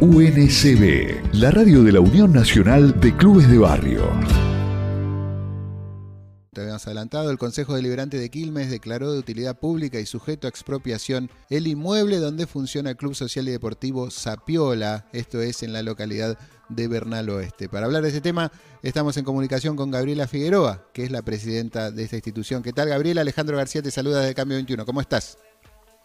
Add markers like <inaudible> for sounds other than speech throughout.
UNCB, la radio de la Unión Nacional de Clubes de Barrio. Te habíamos adelantado, el Consejo Deliberante de Quilmes declaró de utilidad pública y sujeto a expropiación el inmueble donde funciona el Club Social y Deportivo Sapiola, esto es en la localidad de Bernal Oeste. Para hablar de ese tema, estamos en comunicación con Gabriela Figueroa, que es la presidenta de esta institución. ¿Qué tal, Gabriela? Alejandro García te saluda desde Cambio 21. ¿Cómo estás?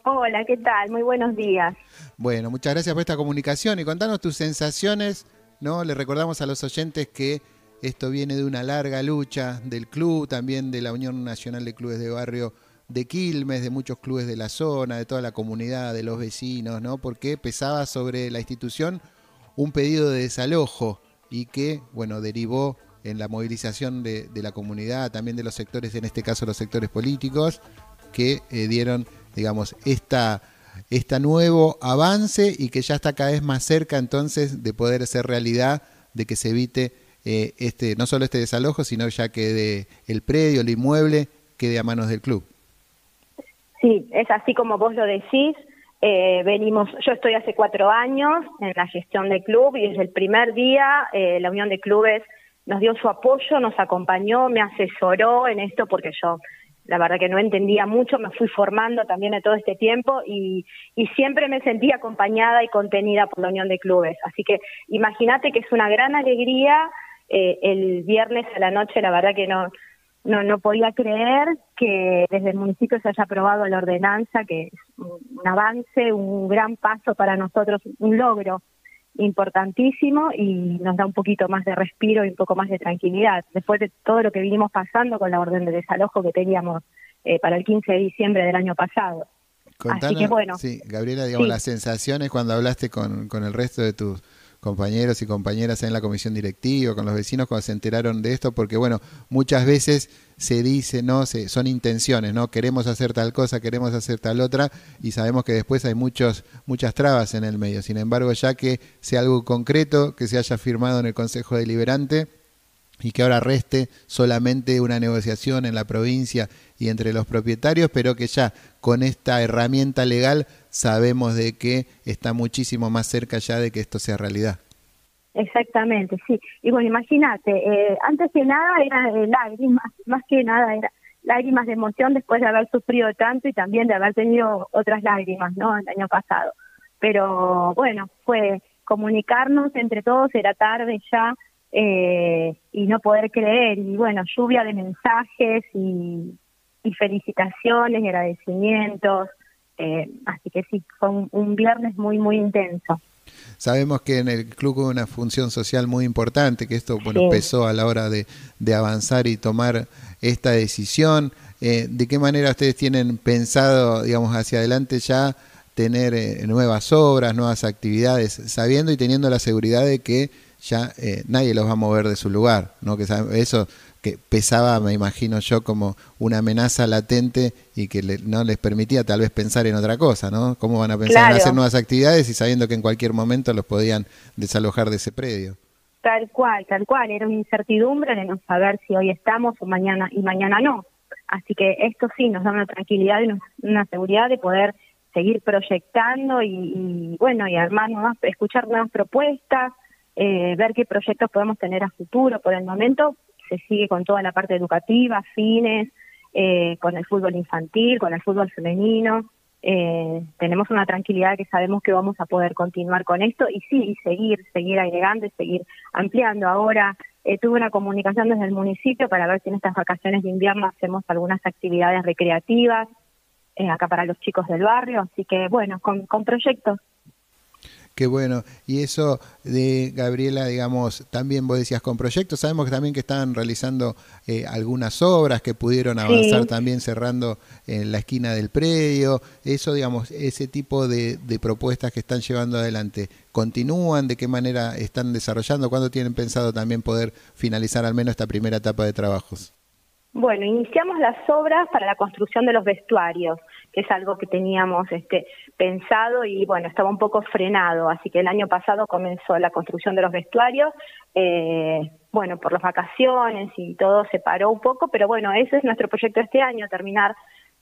Hola, ¿qué tal? Muy buenos días. Bueno, muchas gracias por esta comunicación y contanos tus sensaciones, ¿no? Le recordamos a los oyentes que esto viene de una larga lucha del club, también de la Unión Nacional de Clubes de Barrio de Quilmes, de muchos clubes de la zona, de toda la comunidad, de los vecinos, ¿no? Porque pesaba sobre la institución un pedido de desalojo y que, bueno, derivó en la movilización de, la comunidad, también de los sectores, en este caso los sectores políticos, que eh, dieron digamos, esta, este nuevo avance y que ya está cada vez más cerca entonces de poder ser realidad, de que se evite eh, este, no solo este desalojo, sino ya que el predio, el inmueble, quede a manos del club. Sí, es así como vos lo decís. Eh, venimos, yo estoy hace cuatro años en la gestión del club y desde el primer día eh, la Unión de Clubes nos dio su apoyo, nos acompañó, me asesoró en esto porque yo la verdad que no entendía mucho, me fui formando también en todo este tiempo y, y siempre me sentí acompañada y contenida por la Unión de Clubes. Así que imagínate que es una gran alegría eh, el viernes a la noche, la verdad que no, no, no podía creer que desde el municipio se haya aprobado la ordenanza, que es un avance, un gran paso para nosotros, un logro importantísimo y nos da un poquito más de respiro y un poco más de tranquilidad. Después de todo lo que vinimos pasando con la orden de desalojo que teníamos eh, para el 15 de diciembre del año pasado. Así que bueno. Sí, Gabriela, digamos, las sensaciones cuando hablaste con, con el resto de tus compañeros y compañeras en la comisión directiva, con los vecinos cuando se enteraron de esto, porque bueno, muchas veces se dice, ¿no? Se, son intenciones, ¿no? Queremos hacer tal cosa, queremos hacer tal otra, y sabemos que después hay muchos, muchas trabas en el medio. Sin embargo, ya que sea algo concreto, que se haya firmado en el Consejo Deliberante, y que ahora reste solamente una negociación en la provincia y entre los propietarios, pero que ya con esta herramienta legal sabemos de que está muchísimo más cerca ya de que esto sea realidad. Exactamente, sí. Y bueno, imagínate, eh, antes que nada era eh, lágrimas, <laughs> más que nada era lágrimas de emoción después de haber sufrido tanto y también de haber tenido otras lágrimas, ¿no? El año pasado. Pero bueno, fue comunicarnos entre todos, era tarde ya, eh, y no poder creer, y bueno, lluvia de mensajes y, y felicitaciones y agradecimientos, eh, así que sí, fue un, viernes muy, muy intenso. Sabemos que en el club hubo una función social muy importante, que esto bueno, empezó a la hora de, avanzar y tomar esta decisión. Eh, ¿De qué manera ustedes tienen pensado, digamos, hacia adelante ya tener eh, nuevas obras, nuevas actividades, sabiendo y teniendo la seguridad de que ya nadie los va a mover de su lugar, ¿no? Que eso que pesaba, me imagino yo, como una amenaza latente y que no les permitía tal vez pensar en otra cosa, ¿no? ¿Cómo van a pensar en hacer nuevas actividades y sabiendo que en cualquier momento los podían desalojar de ese predio? Tal cual, tal cual, era una incertidumbre de no saber si hoy estamos o mañana y mañana no. Así que esto sí nos da una tranquilidad y una seguridad de poder seguir proyectando y, bueno, y armar nuevas, escuchar nuevas propuestas, eh, ver qué proyectos podemos tener a futuro. Por el momento se sigue con toda la parte educativa, fines, eh, con el fútbol infantil, con el fútbol femenino. Eh, tenemos una tranquilidad que sabemos que vamos a poder continuar con esto y sí, y seguir, seguir agregando y seguir ampliando. Ahora eh, tuve una comunicación desde el municipio para ver si en estas vacaciones de invierno hacemos algunas actividades recreativas acá para los chicos del barrio, así que bueno, con, con proyectos Qué bueno. Y eso de Gabriela, digamos, también vos decías con proyectos. Sabemos que también que estaban realizando eh, algunas obras que pudieron avanzar también cerrando en la esquina del predio. Eso, digamos, ese tipo de, de, propuestas que están llevando adelante, ¿continúan? ¿De qué manera están desarrollando? ¿Cuándo tienen pensado también poder finalizar al menos esta primera etapa de trabajos? Bueno, iniciamos las obras para la construcción de los vestuarios, que es algo que teníamos este, pensado y bueno, estaba un poco frenado, así que el año pasado comenzó la construcción de los vestuarios, eh, bueno, por las vacaciones y todo se paró un poco, pero bueno, ese es nuestro proyecto este año, terminar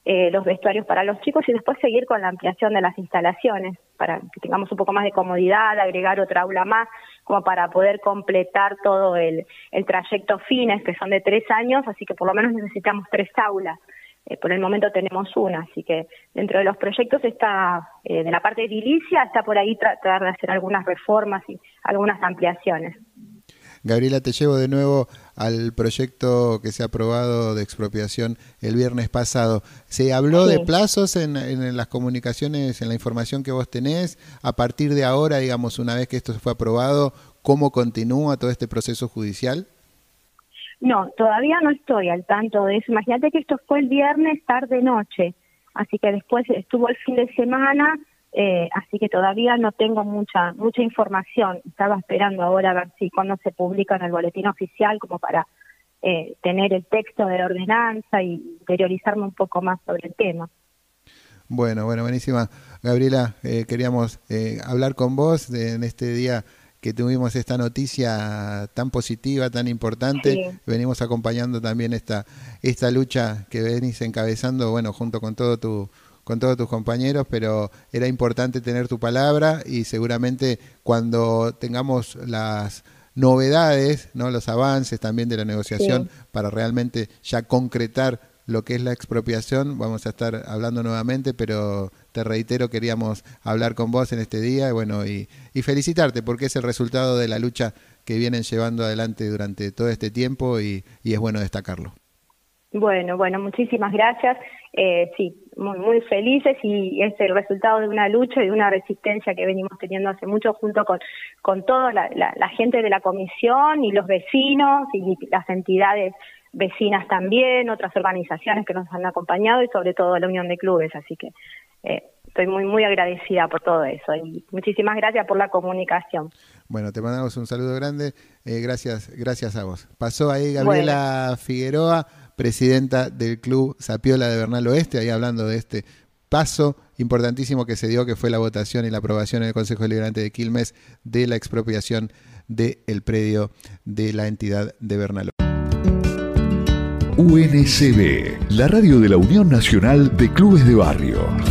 eh, los vestuarios para los chicos y después seguir con la ampliación de las instalaciones para que tengamos un poco más de comodidad, agregar otra aula más, como para poder completar todo el, el trayecto fines, que son de tres años, así que por lo menos necesitamos tres aulas. Eh, por el momento tenemos una, así que dentro de los proyectos está, eh, de la parte edilicia, está por ahí tratar de hacer algunas reformas y algunas ampliaciones. Gabriela, te llevo de nuevo al proyecto que se ha aprobado de expropiación el viernes pasado. ¿Se habló de plazos en, las comunicaciones, en la información que vos tenés? A partir de ahora, digamos, una vez que esto fue aprobado, ¿cómo continúa todo este proceso judicial? No, todavía no estoy al tanto de eso. Imagínate que esto fue el viernes tarde-noche, así que después estuvo el fin de semana eh, así que todavía no tengo mucha mucha información. Estaba esperando ahora a ver si cuando se publica en el boletín oficial como para eh, tener el texto de la ordenanza y interiorizarme un poco más sobre el tema. Bueno, bueno, buenísima. Gabriela, eh, queríamos eh, hablar con vos de, en este día que tuvimos esta noticia tan positiva, tan importante. Venimos acompañando también esta, esta lucha que venís encabezando, bueno, junto con todo tu, con todos tus compañeros, pero era importante tener tu palabra y seguramente cuando tengamos las novedades, ¿no? los avances también de la negociación para realmente ya concretar lo que es la expropiación, vamos a estar hablando nuevamente, pero te reitero, queríamos hablar con vos en este día y bueno, y, felicitarte porque es el resultado de la lucha que vienen llevando adelante durante todo este tiempo y es bueno destacarlo. Bueno, bueno, muchísimas gracias. Eh, sí, muy, muy felices y es el resultado de una lucha y de una resistencia que venimos teniendo hace mucho junto con, con toda la, la, gente de la comisión y los vecinos y las entidades vecinas también, otras organizaciones que nos han acompañado y sobre todo la Unión de Clubes. Así que eh, estoy muy, muy agradecida por todo eso y muchísimas gracias por la comunicación. Bueno, te mandamos un saludo grande. Eh, gracias, gracias a vos. Pasó ahí Gabriela Figueroa presidenta del club Sapiola de Bernal Oeste, ahí hablando de este paso importantísimo que se dio, que fue la votación y la aprobación en el Consejo Deliberante de Quilmes de la expropiación del predio de la entidad de Bernal. UNCB, la radio de la Unión Nacional de Clubes de Barrio.